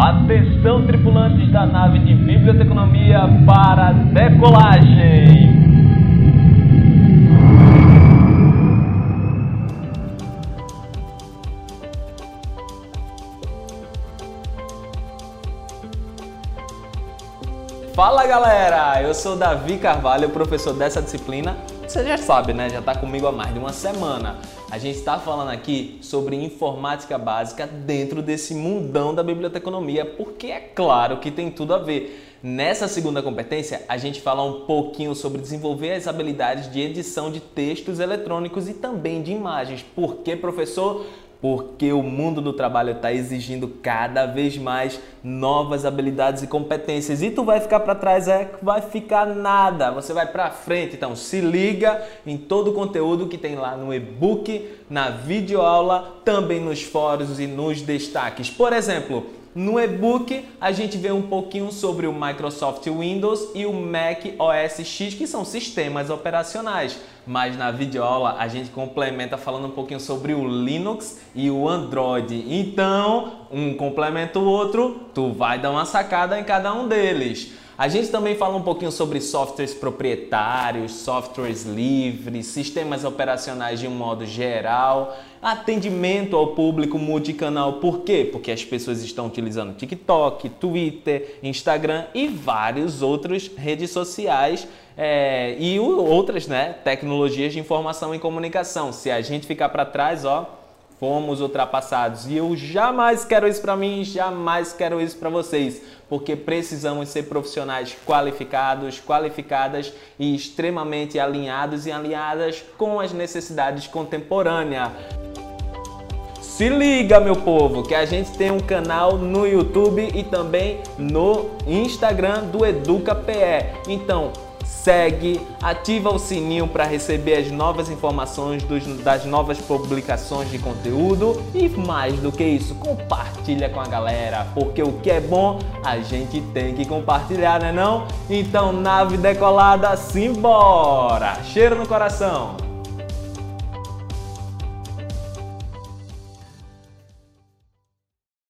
Atenção, tripulantes da nave de biblioteconomia para decolagem! Fala galera, eu sou Davi Carvalho, professor dessa disciplina. Você já sabe, né? Já está comigo há mais de uma semana. A gente está falando aqui sobre informática básica dentro desse mundão da biblioteconomia, porque é claro que tem tudo a ver. Nessa segunda competência, a gente fala um pouquinho sobre desenvolver as habilidades de edição de textos eletrônicos e também de imagens. Por que, professor? Porque o mundo do trabalho está exigindo cada vez mais novas habilidades e competências. E tu vai ficar para trás é vai ficar nada. Você vai para frente. Então se liga em todo o conteúdo que tem lá no e-book na videoaula também nos fóruns e nos destaques. Por exemplo no e-book, a gente vê um pouquinho sobre o Microsoft Windows e o Mac OS X, que são sistemas operacionais. Mas na videoaula a gente complementa falando um pouquinho sobre o Linux e o Android. Então, um complementa o outro, tu vai dar uma sacada em cada um deles. A gente também fala um pouquinho sobre softwares proprietários, softwares livres, sistemas operacionais de um modo geral, atendimento ao público multicanal. Por quê? Porque as pessoas estão utilizando TikTok, Twitter, Instagram e vários outros redes sociais é, e outras né, tecnologias de informação e comunicação. Se a gente ficar para trás, ó, fomos ultrapassados. E eu jamais quero isso para mim, jamais quero isso para vocês, porque precisamos ser profissionais qualificados, qualificadas e extremamente alinhados e alinhadas com as necessidades contemporâneas. Se liga, meu povo, que a gente tem um canal no YouTube e também no Instagram do Educa PE. Então, segue, ativa o sininho para receber as novas informações dos, das novas publicações de conteúdo e mais do que isso, compartilha com a galera, porque o que é bom a gente tem que compartilhar, né não? Então, nave decolada, simbora! Cheiro no coração!